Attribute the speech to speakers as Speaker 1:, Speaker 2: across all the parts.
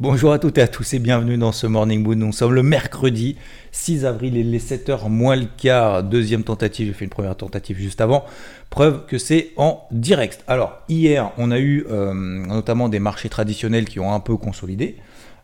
Speaker 1: Bonjour à toutes et à tous et bienvenue dans ce Morning Mood. Nous sommes le mercredi 6 avril et les 7h moins le quart. Deuxième tentative, j'ai fait une première tentative juste avant. Preuve que c'est en direct. Alors, hier, on a eu euh, notamment des marchés traditionnels qui ont un peu consolidé.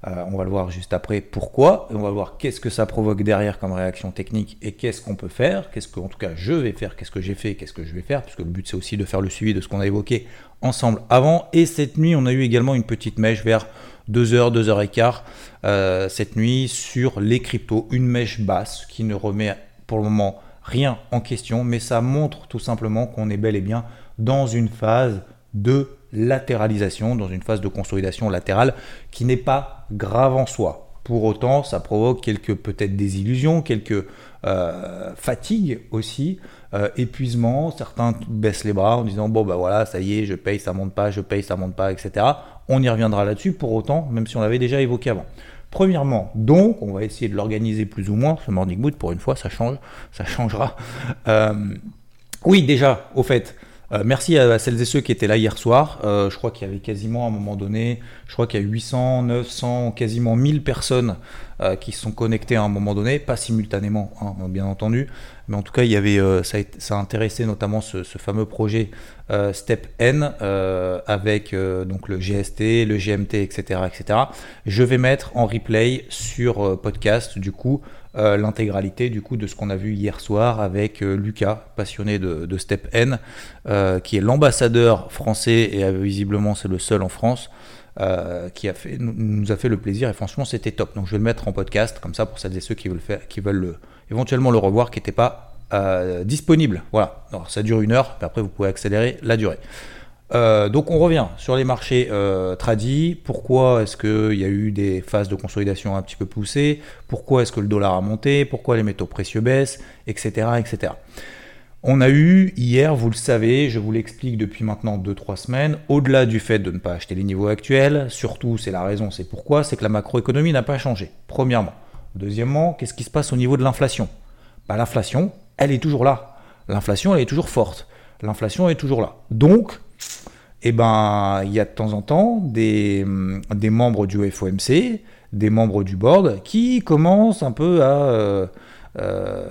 Speaker 1: Euh, on va le voir juste après pourquoi. On va voir qu'est-ce que ça provoque derrière comme réaction technique et qu'est-ce qu'on peut faire. Qu'est-ce que, en tout cas, je vais faire, qu'est-ce que j'ai fait, qu'est-ce que je vais faire? Puisque le but, c'est aussi de faire le suivi de ce qu'on a évoqué ensemble avant. Et cette nuit, on a eu également une petite mèche vers 2h, 2h15 euh, cette nuit sur les cryptos. Une mèche basse qui ne remet pour le moment rien en question, mais ça montre tout simplement qu'on est bel et bien dans une phase de latéralisation, dans une phase de consolidation latérale qui n'est pas grave en soi. Pour autant, ça provoque quelques peut-être désillusions, quelques euh, fatigues aussi, euh, épuisement. Certains baissent les bras en disant bon bah voilà, ça y est, je paye, ça monte pas, je paye, ça monte pas, etc. On y reviendra là-dessus. Pour autant, même si on l'avait déjà évoqué avant. Premièrement, donc, on va essayer de l'organiser plus ou moins. Ce morning mood, pour une fois, ça change, ça changera. Euh, oui, déjà, au fait, euh, merci à, celles et ceux qui étaient là hier soir. Euh, je crois qu'il y avait quasiment à un moment donné, je crois qu'il y a 800, 900, quasiment 1000 personnes euh, qui sont connectées à un moment donné, pas simultanément, hein, bien entendu, mais en tout cas, il y avait, ça, a, intéressé notamment ce, ce fameux projet Step N avec donc le GST, le GMT, etc., etc. Je vais mettre en replay sur podcast du coup euh, l'intégralité du coup de ce qu'on a vu hier soir avec euh, Lucas, passionné de, Step N, euh, qui est l'ambassadeur français et visiblement c'est le seul en France. qui a fait, nous a fait le plaisir et franchement c'était top. Donc je vais le mettre en podcast comme ça pour celles et ceux qui veulent, faire, qui veulent le, éventuellement le revoir qui n'était pas disponible. Voilà, Alors, ça dure une heure, mais après vous pouvez accélérer la durée. Euh, donc on revient sur les marchés euh, tradis. Pourquoi est-ce qu'il y a eu des phases de consolidation un petit peu poussées? Pourquoi est-ce que le dollar a monté? Pourquoi les métaux précieux baissent? Etc. etc. On a eu hier, vous le savez, je vous l'explique depuis maintenant 2-3 semaines, au-delà du fait de ne pas acheter les niveaux actuels, surtout c'est la raison, c'est pourquoi, c'est que la macroéconomie n'a pas changé, premièrement. Deuxièmement, qu'est-ce qui se passe au niveau de l'inflation? Bah, L'inflation, elle est toujours là. L'inflation, elle est toujours forte. L'inflation est toujours là. Donc, eh ben, il y a de temps en temps des, des, membres du FOMC, des membres du board qui commencent un peu à, euh, euh,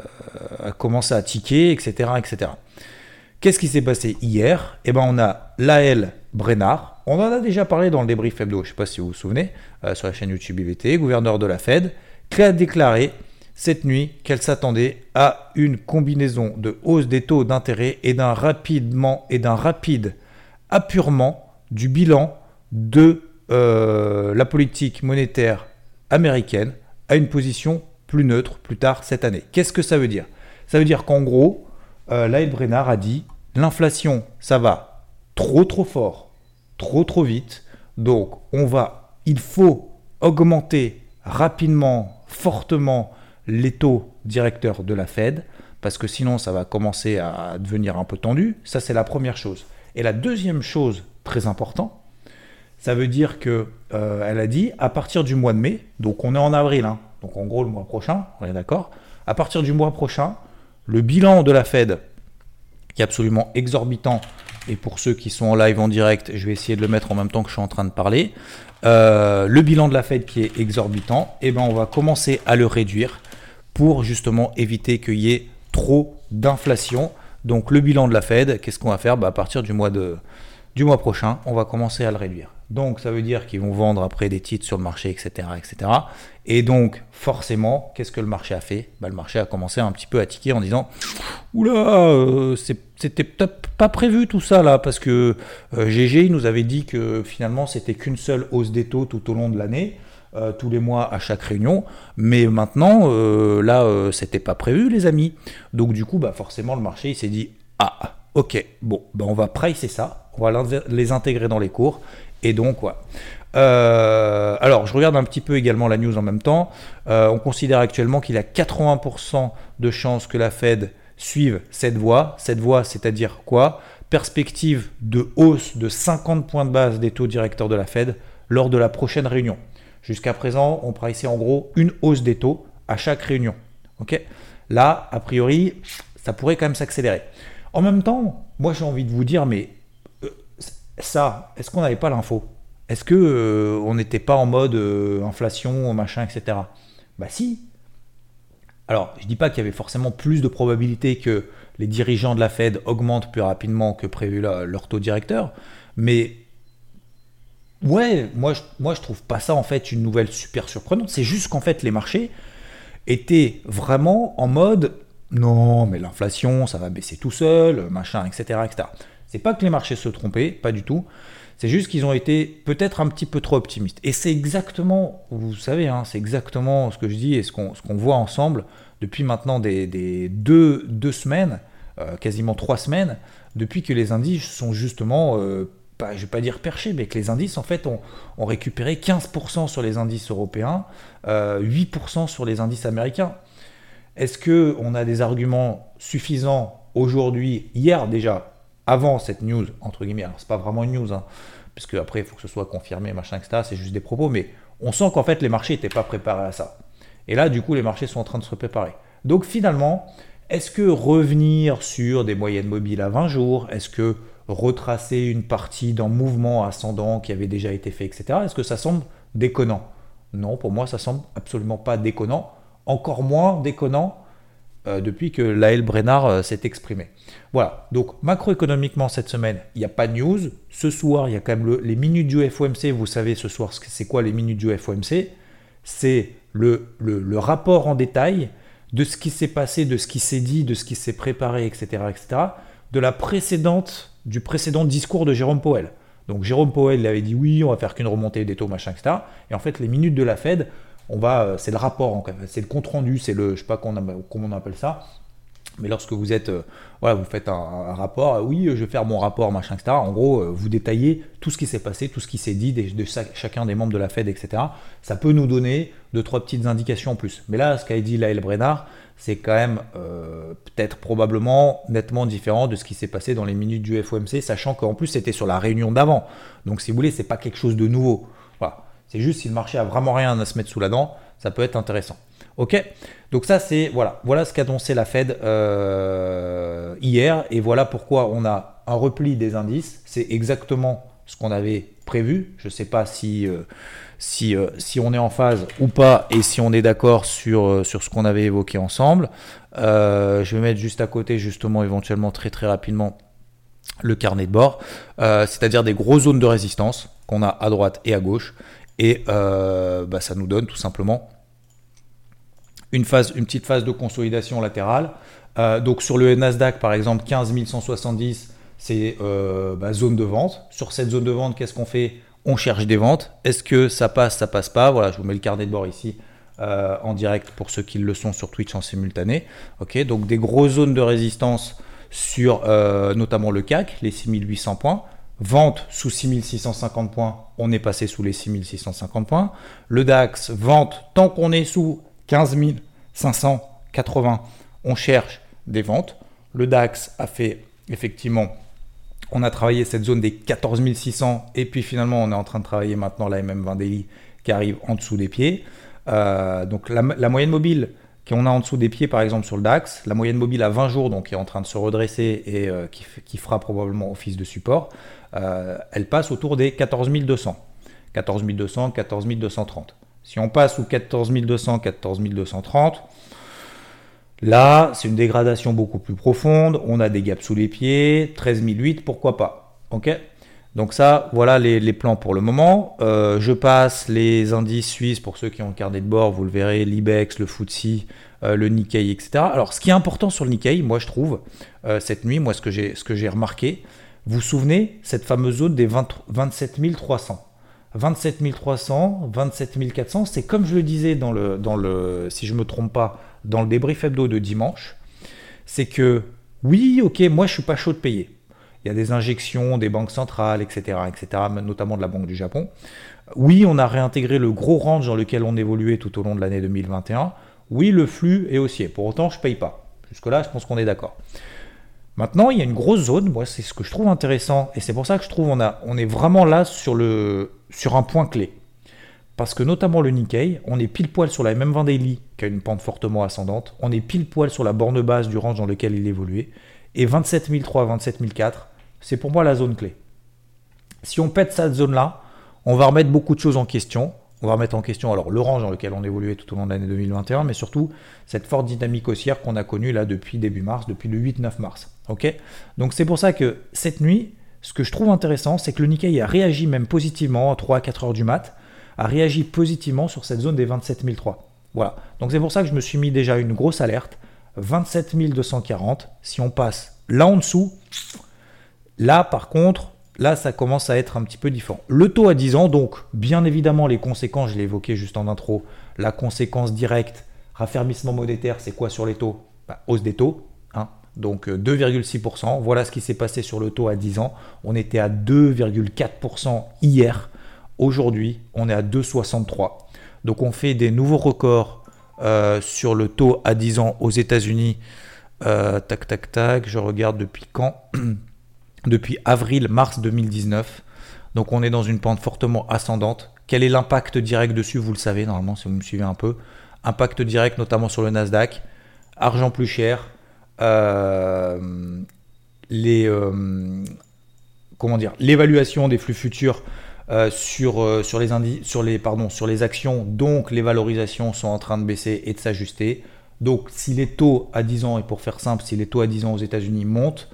Speaker 1: commencer à tiquer, etc. etc. Qu'est-ce qui s'est passé hier? Eh ben, on a Laël Brennard, on en a déjà parlé dans le débrief hebdo, je ne sais pas si vous vous souvenez, euh, sur la chaîne YouTube IVT, gouverneur de la Fed, qui a déclaré cette nuit qu'elle s'attendait à une combinaison de hausse des taux d'intérêt et d'un rapidement et d'un rapide appurement du bilan de euh, la politique monétaire américaine à une position plus neutre plus tard cette année. Qu'est-ce que ça veut dire? Ça veut dire qu'en gros, euh, Laël Brennard a dit l'inflation, ça va trop trop fort, trop trop vite. Donc on va, il faut augmenter rapidement, fortement les taux directeurs de la Fed, parce que sinon ça va commencer à devenir un peu tendu. Ça, c'est la première chose. Et la deuxième chose très importante, ça veut dire que euh, elle a dit à partir du mois de mai, donc on est en avril, hein, donc en gros le mois prochain, on est d'accord, à partir du mois prochain, le bilan de la Fed, qui est absolument exorbitant, et pour ceux qui sont en live en direct, je vais essayer de le mettre en même temps que je suis en train de parler, euh, le bilan de la Fed qui est exorbitant, et eh ben on va commencer à le réduire pour justement éviter qu'il y ait trop d'inflation. Donc le bilan de la Fed, qu'est-ce qu'on va faire? Bah, À partir du mois, de, du mois prochain, on va commencer à le réduire. Donc ça veut dire qu'ils vont vendre après des titres sur le marché, etc. etc. Et donc forcément, qu'est-ce que le marché a fait? Bah, Le marché a commencé un petit peu à tiquer en disant Oula, euh, c'était peut-être pas prévu tout ça là, parce que GG euh, nous avait dit que finalement c'était qu'une seule hausse des taux tout au long de l'année. Euh, tous les mois à chaque réunion. Mais maintenant, euh, là, euh, c'était pas prévu, les amis. Donc du coup, bah, forcément, le marché, il s'est dit, ah, ok, bon, bah, on va pricer ça, on va les intégrer dans les cours. Et donc. Euh, alors, je regarde un petit peu également la news en même temps. On considère actuellement qu'il y a 80% de chances que la Fed suive cette voie. Cette voie, c'est-à-dire quoi? Perspective de hausse de 50 points de base des taux directeurs de la Fed lors de la prochaine réunion. Jusqu'à présent, on priceait en gros une hausse des taux à chaque réunion. Là, a priori, ça pourrait quand même s'accélérer. En même temps, moi j'ai envie de vous dire, mais euh, ça, est-ce qu'on n'avait pas l'info? Est-ce que euh, on n'était pas en mode euh, inflation, machin, etc. Bah si. Alors, je dis pas qu'il y avait forcément plus de probabilité que les dirigeants de la Fed augmentent plus rapidement que prévu leur taux directeur, mais ouais, moi je, moi je trouve pas ça en fait une nouvelle super surprenante. C'est juste qu'en fait les marchés étaient vraiment en mode non, mais l'inflation, ça va baisser tout seul, machin, etc. etc. C'est pas que les marchés se trompaient, pas du tout. C'est juste qu'ils ont été peut-être un petit peu trop optimistes. Et c'est exactement, vous savez, hein, c'est exactement ce que je dis et ce qu'on voit ensemble depuis maintenant des, deux, deux, semaines, euh, quasiment trois semaines, depuis que les indices sont justement, euh, pas, je vais pas dire perchés, mais que les indices en fait ont, récupéré 15% sur les indices européens, 8% euh, sur les indices américains. Est-ce que on a des arguments suffisants aujourd'hui, hier déjà, avant cette news entre guillemets Alors c'est pas vraiment une news, hein, puisque après il faut que ce soit confirmé, machin, etc. C'est juste des propos, mais on sent qu'en fait les marchés n'étaient pas préparés à ça. Et là, du coup, les marchés sont en train de se préparer. Donc finalement, est-ce que revenir sur des moyennes mobiles à 20 jours, est-ce que retracer une partie d'un mouvement ascendant qui avait déjà été fait, etc., est-ce que ça semble déconnant? Non, pour moi, ça semble absolument pas déconnant encore moins déconnant euh, depuis que Laël Brennard euh, s'est exprimé. Voilà, donc macroéconomiquement cette semaine, il n'y a pas de news. Ce soir, il y a quand même les minutes du FOMC. Vous savez ce soir, c'est quoi les minutes du FOMC C'est le, le, rapport en détail de ce qui s'est passé, de ce qui s'est dit, de ce qui s'est préparé, etc., etc., de la précédente, du précédent discours de Jérôme Powell. Donc Jérôme Powell avait dit oui, on va faire qu'une remontée des taux, machin, etc. Et en fait, les minutes de la Fed on va, euh, c'est le rapport, c'est le compte rendu, c'est le, je sais pas comment on appelle ça, mais lorsque vous êtes, euh, voilà, vous faites un, rapport, euh, oui, je vais faire mon rapport, machin, etc. En gros, vous détaillez tout ce qui s'est passé, tout ce qui s'est dit de, chacun des membres de la Fed, etc. Ça peut nous donner deux, trois petites indications en plus. Mais là, ce qu'a dit Laël Brennard, c'est quand même peut-être probablement nettement différent de ce qui s'est passé dans les minutes du FOMC, sachant qu'en plus c'était sur la réunion d'avant. Donc si vous voulez, c'est pas quelque chose de nouveau. Voilà. C'est juste si le marché a vraiment rien à se mettre sous la dent, ça peut être intéressant. Ok? Donc ça c'est voilà, voilà ce qu'annonçait la Fed euh, hier et voilà pourquoi on a un repli des indices. C'est exactement ce qu'on avait prévu. Je ne sais pas si, euh, euh, si on est en phase ou pas et si on est d'accord sur, sur ce qu'on avait évoqué ensemble. je vais mettre juste à côté justement éventuellement très très rapidement le carnet de bord, c'est-à-dire des grosses zones de résistance qu'on a à droite et à gauche. Et euh, bah, ça nous donne tout simplement une, phase, une petite phase de consolidation latérale. Euh, donc sur le Nasdaq, par exemple, 15 170, c'est euh, bah, zone de vente. Sur cette zone de vente, qu'est-ce qu'on fait? On cherche des ventes. Est-ce que ça passe, ça passe pas? Voilà, je vous mets le carnet de bord ici. en direct pour ceux qui le sont sur Twitch en simultané. Ok, donc des grosses zones de résistance sur notamment le CAC, les 6800 points. Vente sous 6650 points, on est passé sous les 6650 points. Le DAX, vente tant qu'on est sous 15 580, on cherche des ventes. Le DAX a fait effectivement, on a travaillé cette zone des 14 600 et puis finalement on est en train de travailler maintenant la MM20 Daily qui arrive en dessous des pieds. Euh, donc la, moyenne mobile qu'on a en dessous des pieds par exemple sur le DAX, la moyenne mobile à 20 jours donc qui est en train de se redresser et euh, qui, fera probablement office de support. Euh, elle passe autour des 14 200. 14 200, 14 230. Si on passe sous 14 200, 14 230, là, c'est une dégradation beaucoup plus profonde. On a des gaps sous les pieds, 13 008, pourquoi pas. Ok? Donc ça, voilà les, plans pour le moment. Euh, je passe les indices suisses pour ceux qui ont le carnet de bord, vous le verrez, l'IBEX, le FTSE, euh, le Nikkei, etc. Alors ce qui est important sur le Nikkei, moi je trouve, cette nuit, moi ce que j'ai remarqué, vous vous souvenez, cette fameuse zone des 27 300. 27 300, 27 400, c'est comme je le disais dans le, dans le, si je me trompe pas, dans le débrief hebdo de dimanche, c'est que oui, ok, moi je suis pas chaud de payer. il y a des injections des banques centrales, etc., etc., notamment de la Banque du Japon. Oui, on a réintégré le gros range dans lequel on évoluait tout au long de l'année 2021. Oui, le flux est haussier. Pour autant, je ne paye pas. Jusque-là, je pense qu'on est d'accord. Maintenant, il y a une grosse zone, moi c'est ce que je trouve intéressant, et c'est pour ça que je trouve on, a, on est vraiment là sur, le, sur un point clé. Parce que notamment le Nikkei, on est pile poil sur la même 20 daily qui a une pente fortement ascendante, on est pile poil sur la borne basse du range dans lequel il évoluait, et 27003, 27004, c'est pour moi la zone clé. Si on pète cette zone-là, on va remettre beaucoup de choses en question, on va remettre en question alors le range dans lequel on évoluait tout au long de l'année 2021, mais surtout cette forte dynamique haussière qu'on a connue là depuis début mars, depuis le 8-9 mars. Ok? Donc c'est pour ça que cette nuit, ce que je trouve intéressant, c'est que le Nikkei a réagi même positivement à 3 à 4 heures du mat, a réagi positivement sur cette zone des 27003. Voilà. Donc c'est pour ça que je me suis mis déjà une grosse alerte. 27 240. Si on passe là en dessous, là par contre, là ça commence à être un petit peu différent. Le taux à 10 ans, donc bien évidemment les conséquences, je l'ai évoqué juste en intro, la conséquence directe, raffermissement monétaire, c'est quoi sur les taux? Bah, Hausse des taux. Donc 2,6%. Euh, voilà ce qui s'est passé sur le taux à 10 ans. On était à 2,4% hier. Aujourd'hui, on est à 2,63. Donc on fait des nouveaux records euh, sur le taux à 10 ans aux États-Unis. Euh, tac, tac, tac. Je regarde depuis quand? Depuis avril-mars 2019. Donc on est dans une pente fortement ascendante. Quel est l'impact direct dessus? Vous le savez normalement si vous me suivez un peu. Impact direct notamment sur le Nasdaq. Argent plus cher. Euh, les, euh, comment dire l'évaluation des flux futurs euh, sur, sur, les sur, les, pardon, sur les actions, donc les valorisations sont en train de baisser et de s'ajuster. Donc si les taux à 10 ans, et pour faire simple, si les taux à 10 ans aux États-Unis montent,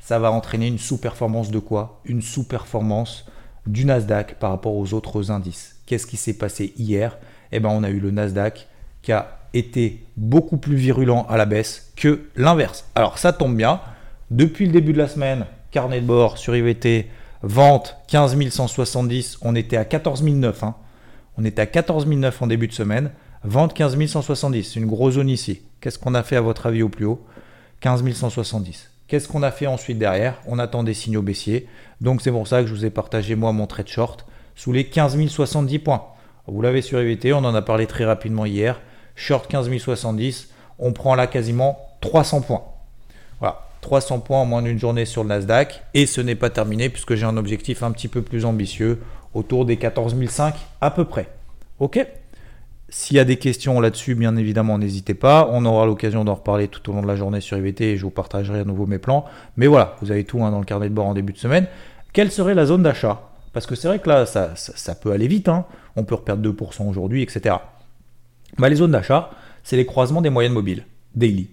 Speaker 1: ça va entraîner une sous-performance de quoi? Une sous-performance du Nasdaq par rapport aux autres indices. Qu'est-ce qui s'est passé hier? Eh bien, on a eu le Nasdaq qui a été beaucoup plus virulent à la baisse que l'inverse. Alors, ça tombe bien. Depuis le début de la semaine, carnet de bord sur IVT, vente 15 170, on était à 14 009. Hein. On était à 14 009 en début de semaine. Vente 15 170, c'est une grosse zone ici. Qu'est-ce qu'on a fait à votre avis au plus haut? 15 170. Qu'est-ce qu'on a fait ensuite derrière? On attend des signaux baissiers. Donc c'est pour ça que je vous ai partagé moi mon trade short sous les 15 070 points. Vous l'avez sur EVT, on en a parlé très rapidement hier. Short 15 070, on prend là quasiment 300 points. Voilà, 300 points en moins d'une journée sur le Nasdaq. Et ce n'est pas terminé puisque j'ai un objectif un petit peu plus ambitieux, autour des 14 500 à peu près. Ok? S'il y a des questions là-dessus, bien évidemment, n'hésitez pas. On aura l'occasion d'en reparler tout au long de la journée sur IVT et je vous partagerai à nouveau mes plans. Mais voilà, vous avez tout hein, dans le carnet de bord en début de semaine. Quelle serait la zone d'achat? Parce que c'est vrai que là, ça, peut aller vite. Hein. On peut reperdre 2% aujourd'hui, etc. Bah, les zones d'achat, c'est les croisements des moyennes mobiles. Daily.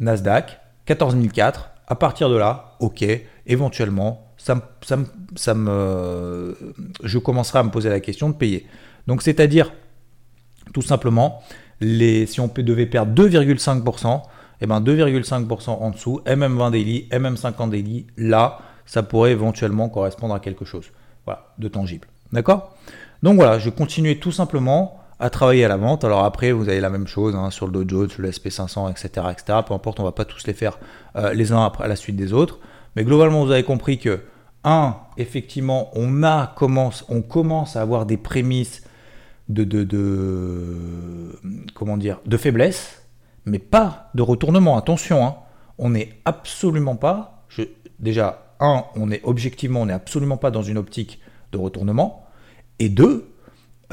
Speaker 1: Nasdaq, 14004. À partir de là, ok, éventuellement, me, je commencerai à me poser la question de payer. Donc, c'est-à-dire tout simplement, les, si on devait perdre 2,5%, et ben 2,5% en dessous, MM20 daily, MM50 daily, là, ça pourrait éventuellement correspondre à quelque chose voilà, de tangible. D'accord? Donc voilà, je continuer tout simplement à travailler à la vente. Alors après, vous avez la même chose hein, sur le Dow Jones, sur le SP500, etc., etc. Peu importe, on va pas tous les faire euh, les uns après la suite des autres. Mais globalement, vous avez compris que, un, effectivement, on, a, commence, on commence à avoir des prémices de, de, comment dire, de faiblesse, mais pas de retournement. Attention, hein. on n'est absolument pas, déjà, un, on est objectivement, on n'est absolument pas dans une optique de retournement, et deux,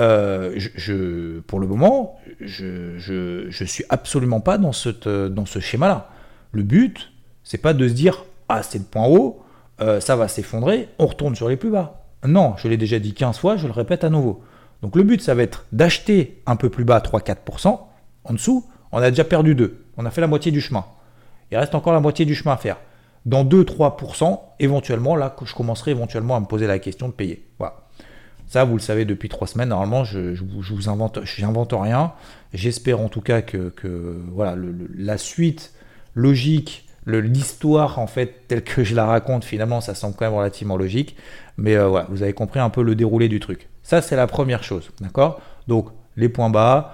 Speaker 1: euh, je, pour le moment, je, suis absolument pas dans, cette, dans ce schéma-là. Le but, c'est pas de se dire, ah, c'est le point haut, euh, ça va s'effondrer, on retourne sur les plus bas. Non, je l'ai déjà dit 15 fois, je le répète à nouveau. Donc le but, ça va être d'acheter un peu plus bas 3-4%. En dessous, on a déjà perdu 2. On a fait la moitié du chemin. Il reste encore la moitié du chemin à faire. Dans 2-3%, éventuellement, là, je commencerai éventuellement à me poser la question de payer. Voilà. Ça, vous le savez depuis trois semaines. Normalement, je, je, vous invente, j'invente rien. J'espère en tout cas que, voilà, la suite logique, l'histoire en fait telle que je la raconte, finalement, ça semble quand même relativement logique. Mais euh, voilà, vous avez compris un peu le déroulé du truc. Ça, c'est la première chose. D'accord? Donc, les points bas,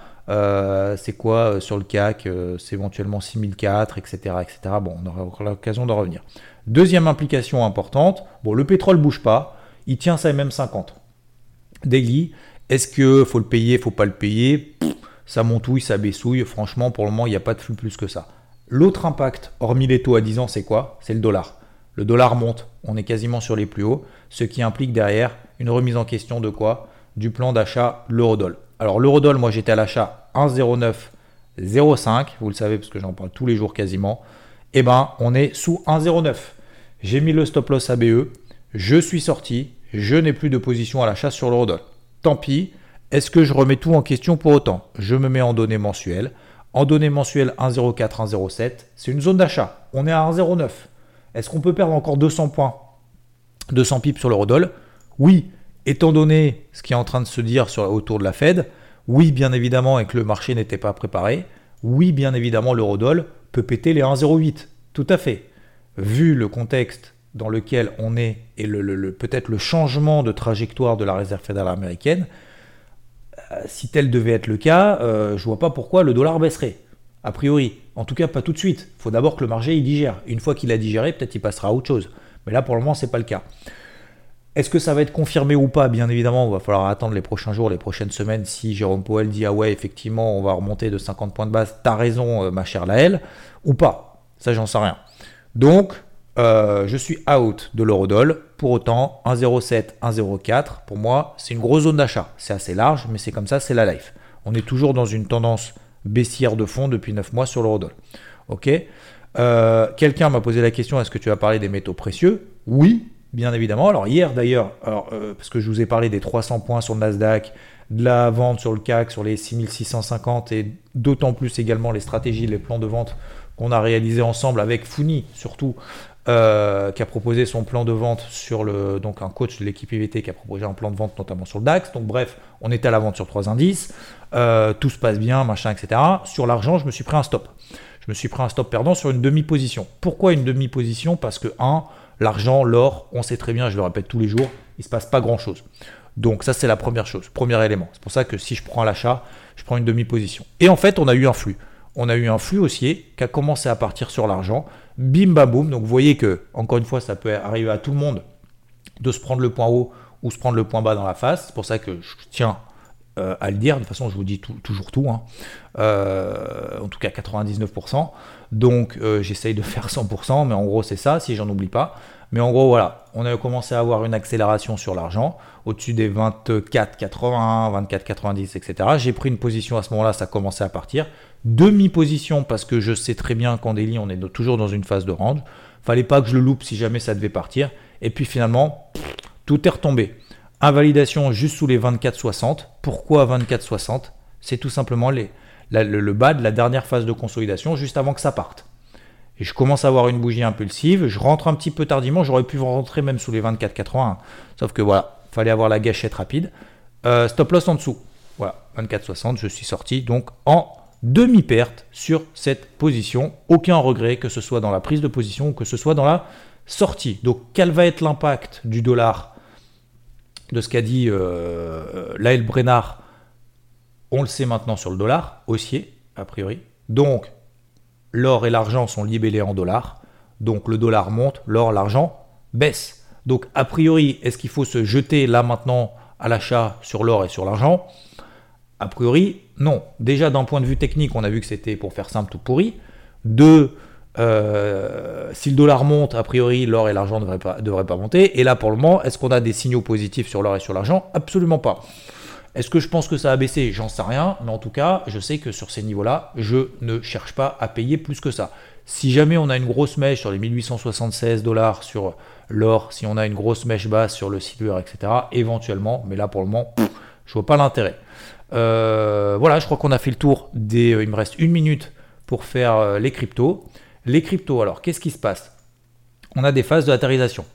Speaker 1: c'est quoi sur le CAC C'est éventuellement 6004, etc., etc. Bon, on aura encore l'occasion d'en revenir. Deuxième implication importante, bon, le pétrole bouge pas, il tient sa MM50. Daily, est-ce que faut le payer, faut pas le payer? Ça montouille, ça baissouille. Franchement, pour le moment, il n'y a pas de flux plus que ça. L'autre impact, hormis les taux à 10 ans, c'est quoi? C'est le dollar. Le dollar monte, on est quasiment sur les plus hauts, ce qui implique derrière une remise en question de quoi? Du plan d'achat l'eurodoll. Alors l'eurodoll, moi j'étais à l'achat 1,0905, vous le savez parce que j'en parle tous les jours quasiment. Eh ben, on est sous 1,09. J'ai mis le stop loss ABE, je suis sorti, je n'ai plus de position à l'achat sur l'eurodoll. Tant pis, est-ce que je remets tout en question pour autant? Je me mets en données mensuelles. En données mensuelles 1,04, 1,07, c'est une zone d'achat. On est à 1,09. Est-ce qu'on peut perdre encore 200 points 200 pips sur l'eurodoll Oui, étant donné ce qui est en train de se dire autour de la Fed, oui, bien évidemment, et que le marché n'était pas préparé, oui, bien évidemment, l'eurodoll peut péter les 1,08. Tout à fait. Vu le contexte dans lequel on est et le, peut-être le changement de trajectoire de la réserve fédérale américaine, euh, si tel devait être le cas, euh, je vois pas pourquoi le dollar baisserait. A priori. En tout cas, pas tout de suite. Il faut d'abord que le marché il digère. Une fois qu'il a digéré, peut-être il passera à autre chose. Mais là, pour le moment, c'est pas le cas. Est-ce que ça va être confirmé ou pas? Bien évidemment, il va falloir attendre les prochains jours, les prochaines semaines. Si Jérôme Powell dit ah ouais, effectivement, on va remonter de 50 points de base, t'as raison, euh, ma chère Laëlle, ou pas. Ça, j'en sais rien. Donc, euh, je suis out de l'eurodoll. Pour autant, 1,07, 1,04, pour moi, c'est une grosse zone d'achat. C'est assez large, mais c'est comme ça, c'est la life. On est toujours dans une tendance baissière de fond depuis 9 mois sur l'eurodoll. Ok? Euh, Quelqu'un m'a posé la question est-ce que tu vas parler des métaux précieux? Oui, bien évidemment. Alors, hier d'ailleurs, euh, parce que je vous ai parlé des 300 points sur le Nasdaq, de la vente sur le CAC sur les 6650 et d'autant plus également les stratégies, les plans de vente qu'on a réalisés ensemble avec Founi surtout euh, qui a proposé son plan de vente sur le. Donc, un coach de l'équipe IVT qui a proposé un plan de vente notamment sur le DAX. Donc, bref, on était à la vente sur trois indices. Euh, tout se passe bien, machin, etc. Sur l'argent, je me suis pris un stop. Je me suis pris un stop perdant sur une demi-position. Pourquoi une demi-position? Parce que, un, l'argent, l'or, on sait très bien, je le répète tous les jours, il ne se passe pas grand-chose. Donc, ça, c'est la première chose, premier élément. C'est pour ça que si je prends l'achat, je prends une demi-position. Et en fait, on a eu un flux on a eu un flux haussier qui a commencé à partir sur l'argent. Bim bam boum. Donc vous voyez que, encore une fois, ça peut arriver à tout le monde de se prendre le point haut ou se prendre le point bas dans la face. C'est pour ça que je tiens euh, à le dire. De toute façon, je vous dis toujours tout. Hein. Euh, en tout cas, 99%. Donc euh, j'essaye de faire 100%, mais en gros, c'est ça, si j'en oublie pas. Mais en gros, voilà, on a commencé à avoir une accélération sur l'argent, au-dessus des 24,81, 24,90, etc. J'ai pris une position à ce moment-là, ça commençait à partir. Demi-position, parce que je sais très bien qu'en délit, on est toujours dans une phase de range. Fallait pas que je le loupe si jamais ça devait partir. Et puis finalement, tout est retombé. Invalidation juste sous les 24,60. Pourquoi 24,60 C'est tout simplement le, le bas de la dernière phase de consolidation, juste avant que ça parte et je commence à avoir une bougie impulsive, je rentre un petit peu tardivement, j'aurais pu rentrer même sous les 24,81. Sauf que voilà, fallait avoir la gâchette rapide. Euh, stop loss en dessous. Voilà, 24,60, je suis sorti donc en demi-perte sur cette position. Aucun regret que ce soit dans la prise de position ou que ce soit dans la sortie. Donc quel va être l'impact du dollar de ce qu'a dit euh, Brennard? On le sait maintenant sur le dollar, haussier, a priori. Donc l'or et l'argent sont libellés en dollars. Donc le dollar monte, l'or, l'argent baisse. Donc a priori, est-ce qu'il faut se jeter là maintenant à l'achat sur l'or et sur l'argent? A priori, non. Déjà d'un point de vue technique, on a vu que c'était pour faire simple tout pourri. Deux, euh, si le dollar monte, a priori, l'or et l'argent ne devraient pas, monter. Et là, pour le moment, est-ce qu'on a des signaux positifs sur l'or et sur l'argent? Absolument pas. Est-ce que je pense que ça a baissé? J'en sais rien, mais en tout cas, je sais que sur ces niveaux-là, je ne cherche pas à payer plus que ça. Si jamais on a une grosse mèche sur les 1876 dollars sur l'or, si on a une grosse mèche basse sur le silver, etc., éventuellement, mais là pour le moment, je vois pas l'intérêt. Euh, voilà, je crois qu'on a fait le tour des. Euh, il me reste une minute pour faire euh, les cryptos. Les cryptos, alors, qu'est-ce qui se passe? On a des phases de latérisation.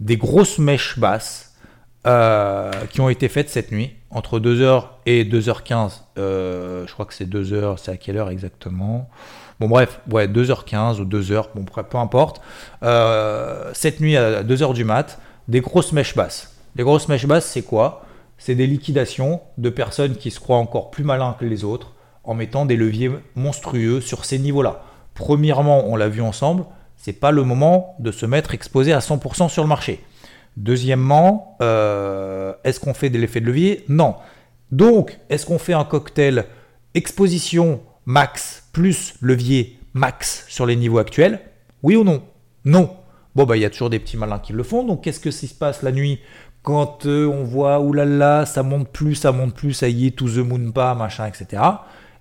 Speaker 1: Des grosses mèches basses qui ont été faites cette nuit, entre 2h et 2h15. Euh, je crois que c'est 2h, c'est à quelle heure exactement? Bon bref, ouais, 2h15 ou 2h, bon peu importe. Cette nuit à 2h du mat, des grosses mèches basses. Les grosses mèches basses, c'est quoi? C'est des liquidations de personnes qui se croient encore plus malins que les autres, en mettant des leviers monstrueux sur ces niveaux-là. Premièrement, on l'a vu ensemble, c'est pas le moment de se mettre exposé à 100% sur le marché. Deuxièmement, euh, est-ce qu'on fait de l'effet de levier? Non. Donc, est-ce qu'on fait un cocktail exposition max plus levier max sur les niveaux actuels? Oui ou non? Non. Bon, bah, il y a toujours des petits malins qui le font. Donc, qu'est-ce que se passe la nuit? Quand euh, on voit, oulala, ça monte plus, ça monte plus, ça y est, to the moon pas, machin, etc.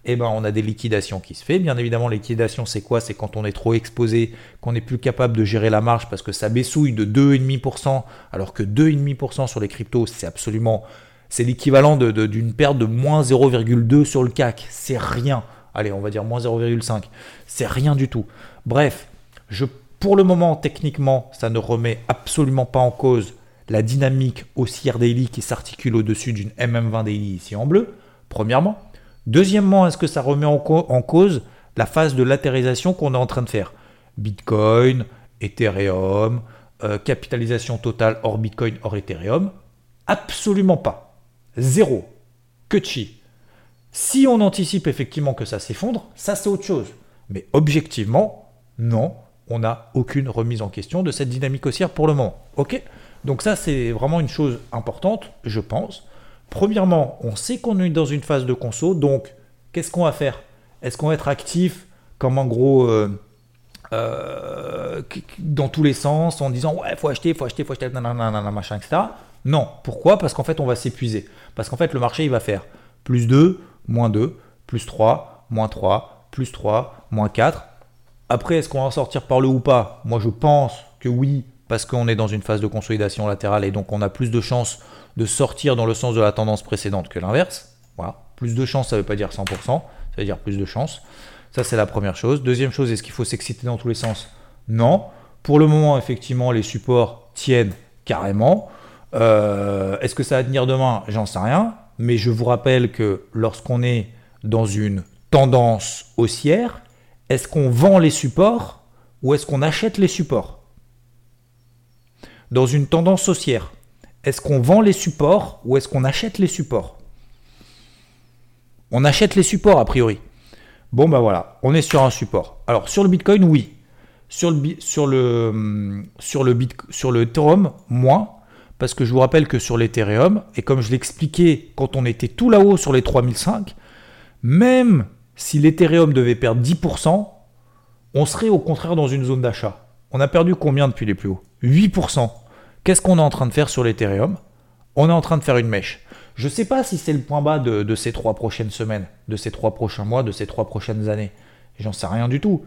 Speaker 1: Eh ben, on a des liquidations qui se fait. Bien évidemment, liquidation, c'est quoi? C'est quand on est trop exposé, qu'on n'est plus capable de gérer la marge parce que ça baissouille de 2,5%, alors que 2,5% sur les cryptos, c'est absolument, c'est l'équivalent d'une perte de moins 0,2 sur le CAC. C'est rien. Allez, on va dire moins 0,5. C'est rien du tout. Bref, je, pour le moment, techniquement, ça ne remet absolument pas en cause la dynamique haussière daily qui s'articule au-dessus d'une MM20 daily ici en bleu, premièrement. Deuxièmement, est-ce que ça remet en, cause la phase de latérisation qu'on est en train de faire? Bitcoin, Ethereum, euh, capitalisation totale hors Bitcoin, hors Ethereum Absolument pas. Zéro. Que chi. Si on anticipe effectivement que ça s'effondre, ça c'est autre chose. Mais objectivement, non, on n'a aucune remise en question de cette dynamique haussière pour le moment. Ok? Donc ça c'est vraiment une chose importante, je pense. Premièrement, on sait qu'on est dans une phase de conso, donc qu'est-ce qu'on va faire? Est-ce qu'on va être actif comme en gros euh, euh, dans tous les sens en disant ouais faut acheter, faut acheter, faut acheter, nanana, machin, etc. Non. Pourquoi? Parce qu'en fait on va s'épuiser. Parce qu'en fait le marché il va faire plus 2, moins 2, plus 3, moins 3, plus 3, moins 4. Après, est-ce qu'on va en sortir par le ou pas? Moi je pense que oui, parce qu'on est dans une phase de consolidation latérale et donc on a plus de chances de sortir dans le sens de la tendance précédente que l'inverse. Voilà. Plus de chance, ça ne veut pas dire 100%, ça veut dire plus de chance. Ça, c'est la première chose. Deuxième chose, est-ce qu'il faut s'exciter dans tous les sens? Non. Pour le moment, effectivement, les supports tiennent carrément. Euh, est-ce que ça va tenir demain? J'en sais rien. Mais je vous rappelle que lorsqu'on est dans une tendance haussière, est-ce qu'on vend les supports ou est-ce qu'on achète les supports? Dans une tendance haussière, est-ce qu'on vend les supports ou est-ce qu'on achète les supports? On achète les supports a priori. Bon ben voilà, on est sur un support. Alors sur le Bitcoin, oui. Sur le, sur le, sur le, sur le Ethereum, moins. Parce que je vous rappelle que sur l'Ethereum, et comme je l'expliquais quand on était tout là-haut sur les 3005, même si l'Ethereum devait perdre 10%, on serait au contraire dans une zone d'achat. On a perdu combien depuis les plus hauts? 8%. Qu'est-ce qu'on est en train de faire sur l'Ethereum? On est en train de faire une mèche. Je ne sais pas si c'est le point bas de, ces trois prochaines semaines, de ces trois prochains mois, de ces trois prochaines années. J'en sais rien du tout.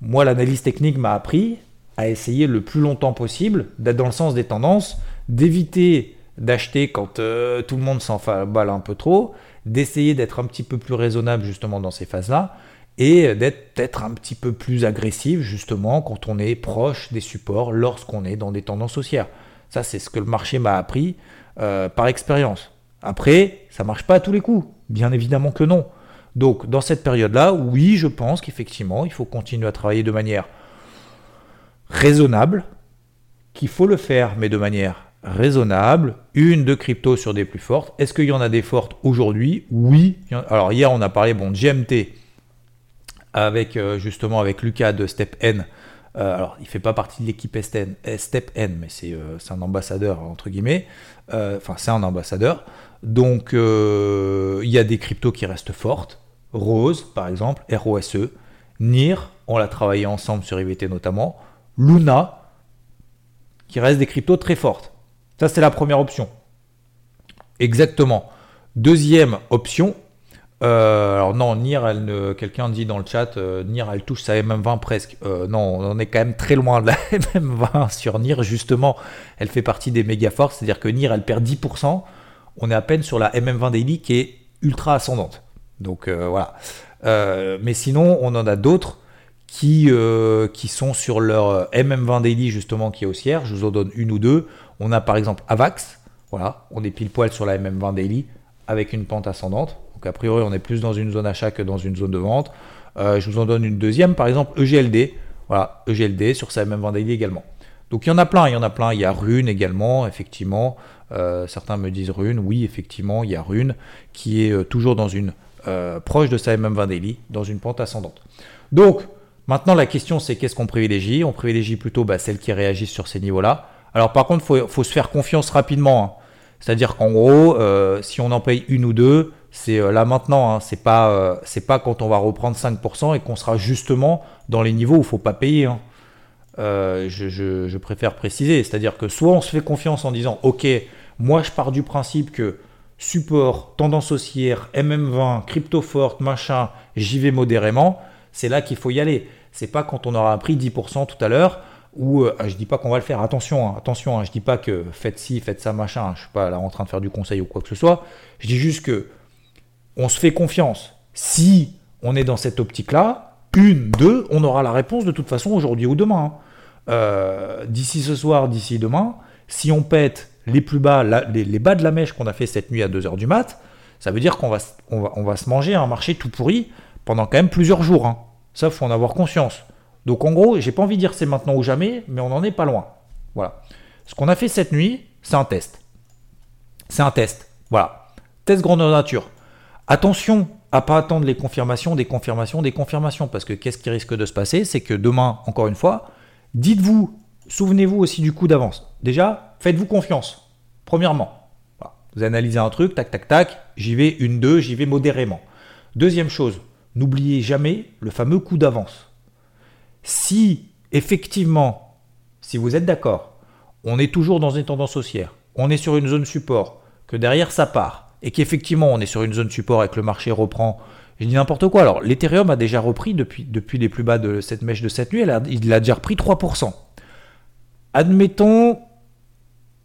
Speaker 1: Moi, l'analyse technique m'a appris à essayer le plus longtemps possible d'être dans le sens des tendances, d'éviter d'acheter quand euh, tout le monde s'en balle un peu trop, d'essayer d'être un petit peu plus raisonnable justement dans ces phases-là, et d'être un petit peu plus agressif justement quand on est proche des supports lorsqu'on est dans des tendances haussières. Ça, c'est ce que le marché m'a appris euh, par expérience. Après, ça marche pas à tous les coups, bien évidemment que non. Donc, dans cette période-là, oui, je pense qu'effectivement, il faut continuer à travailler de manière raisonnable, qu'il faut le faire, mais de manière raisonnable. Une de crypto sur des plus fortes. Est-ce qu'il y en a des fortes aujourd'hui? Oui. Alors, hier, on a parlé bon, de GMT avec euh, justement avec Lucas de Step N. Euh, alors, il fait pas partie de l'équipe Step N, mais euh, c'est un ambassadeur entre guillemets. Enfin, c'est un ambassadeur. Donc, il y a des cryptos qui restent fortes. Rose, par exemple, ROSE. NIR, on l'a travaillé ensemble sur IVT notamment. Luna, qui reste des cryptos très fortes. Ça, c'est la première option. Exactement. Deuxième option, euh, alors non, Nir, ne, quelqu'un dit dans le chat, euh, Nir, elle touche sa MM20 presque. Euh, non, on est quand même très loin de la MM20 sur Nir. Justement, elle fait partie des méga forces, c'est-à-dire que Nir, elle perd 10%. On est à peine sur la MM20 daily qui est ultra ascendante. Donc voilà. mais sinon, on en a d'autres qui, qui sont sur leur MM20 daily justement qui est haussière. Je vous en donne une ou deux. On a par exemple Avax. Voilà, on est pile poil sur la MM20 daily avec une pente ascendante. A priori, on est plus dans une zone achat que dans une zone de vente. Euh, je vous en donne une deuxième, par exemple EGLD. Voilà, EGLD sur sa même vendée également. Donc il y en a plein, il y en a plein. Il y a Rune également, effectivement. Euh, certains me disent Rune, oui, effectivement, il y a Rune qui est euh, toujours dans une proche de sa MM20 daily dans une pente ascendante. Donc, maintenant la question c'est qu'est-ce qu'on privilégie? On privilégie plutôt bah, celles qui réagissent sur ces niveaux-là. Alors par contre, il faut, se faire confiance rapidement. Hein. C'est-à-dire qu'en gros, si on en paye une ou deux, c'est là maintenant. Hein. C'est pas, c'est pas quand on va reprendre 5% et qu'on sera justement dans les niveaux où il faut pas payer. Hein. Je, je, préfère préciser. C'est-à-dire que soit on se fait confiance en disant, ok, moi je pars du principe que support, tendance haussière, MM20, crypto forte, machin, j'y vais modérément, c'est là qu'il faut y aller. C'est pas quand on aura pris 10% tout à l'heure ou euh, je dis pas qu'on va le faire. Attention, hein, attention, hein, je dis pas que faites ci, faites ça, machin. Je suis pas là en train de faire du conseil ou quoi que ce soit. Je dis juste que on se fait confiance. Si on est dans cette optique-là, une, deux, on aura la réponse de toute façon aujourd'hui ou demain. Euh, d'ici ce soir, d'ici demain, si on pète les plus bas, les, bas de la mèche qu'on a fait cette nuit à 2h du mat, ça veut dire qu'on va, on va, se manger un marché tout pourri pendant quand même plusieurs jours. Hein. Ça, faut en avoir conscience. Donc en gros, j'ai pas envie de dire c'est maintenant ou jamais, mais on n'en est pas loin. Voilà. Ce qu'on a fait cette nuit, c'est un test. C'est un test. Voilà. Test grandeur nature. Attention à pas attendre les confirmations, des confirmations, des confirmations, parce que qu'est-ce qui risque de se passer C'est que demain, encore une fois, dites-vous, souvenez-vous aussi du coup d'avance. Déjà, faites-vous confiance. Premièrement, vous analysez un truc, tac, tac, tac, j'y vais une, deux, j'y vais modérément. Deuxième chose, n'oubliez jamais le fameux coup d'avance. Si effectivement, si vous êtes d'accord, on est toujours dans une tendance haussière, on est sur une zone support, que derrière ça part, et qu'effectivement on est sur une zone support et que le marché reprend, je dis n'importe quoi. Alors l'Ethereum a déjà repris depuis, les plus bas de cette mèche de cette nuit, il a déjà repris 3%. Admettons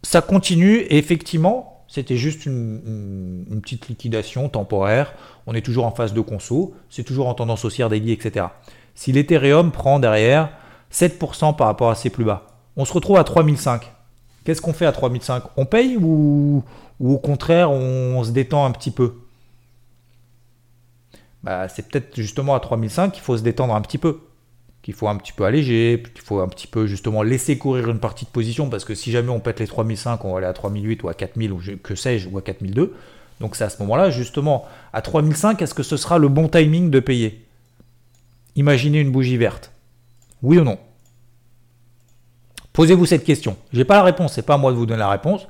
Speaker 1: ça continue et effectivement, c'était juste une, petite liquidation temporaire. On est toujours en phase de conso, c'est toujours en tendance haussière daily, etc. Si l'Ethereum prend derrière 7% par rapport à ses plus bas, on se retrouve à 3005. Qu'est-ce qu'on fait à 3005 On paye ou, au contraire on, se détend un petit peu bah, C'est peut-être justement à 3005 qu'il faut se détendre un petit peu qu'il faut un petit peu alléger, qu'il faut un petit peu justement laisser courir une partie de position, parce que si jamais on pète les 3005, on va aller à 3008 ou à 4000 ou que sais-je, ou à 4002. Donc c'est à ce moment-là, justement, à 3005, est-ce que ce sera le bon timing de payer? Imaginez une bougie verte. Oui ou non? Posez-vous cette question. Je n'ai pas la réponse, c'est pas à moi de vous donner la réponse.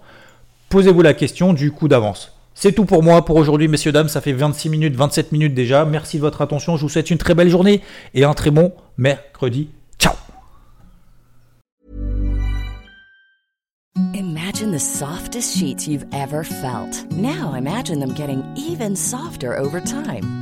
Speaker 1: Posez-vous la question du coup d'avance. C'est tout pour moi pour aujourd'hui, messieurs, dames. Ça fait 26 minutes, 27 minutes déjà. Merci de votre attention. Je vous souhaite une très belle journée et un très bon mercredi. Ciao Imagine the softest sheets you've ever felt. Now imagine them getting even softer over time.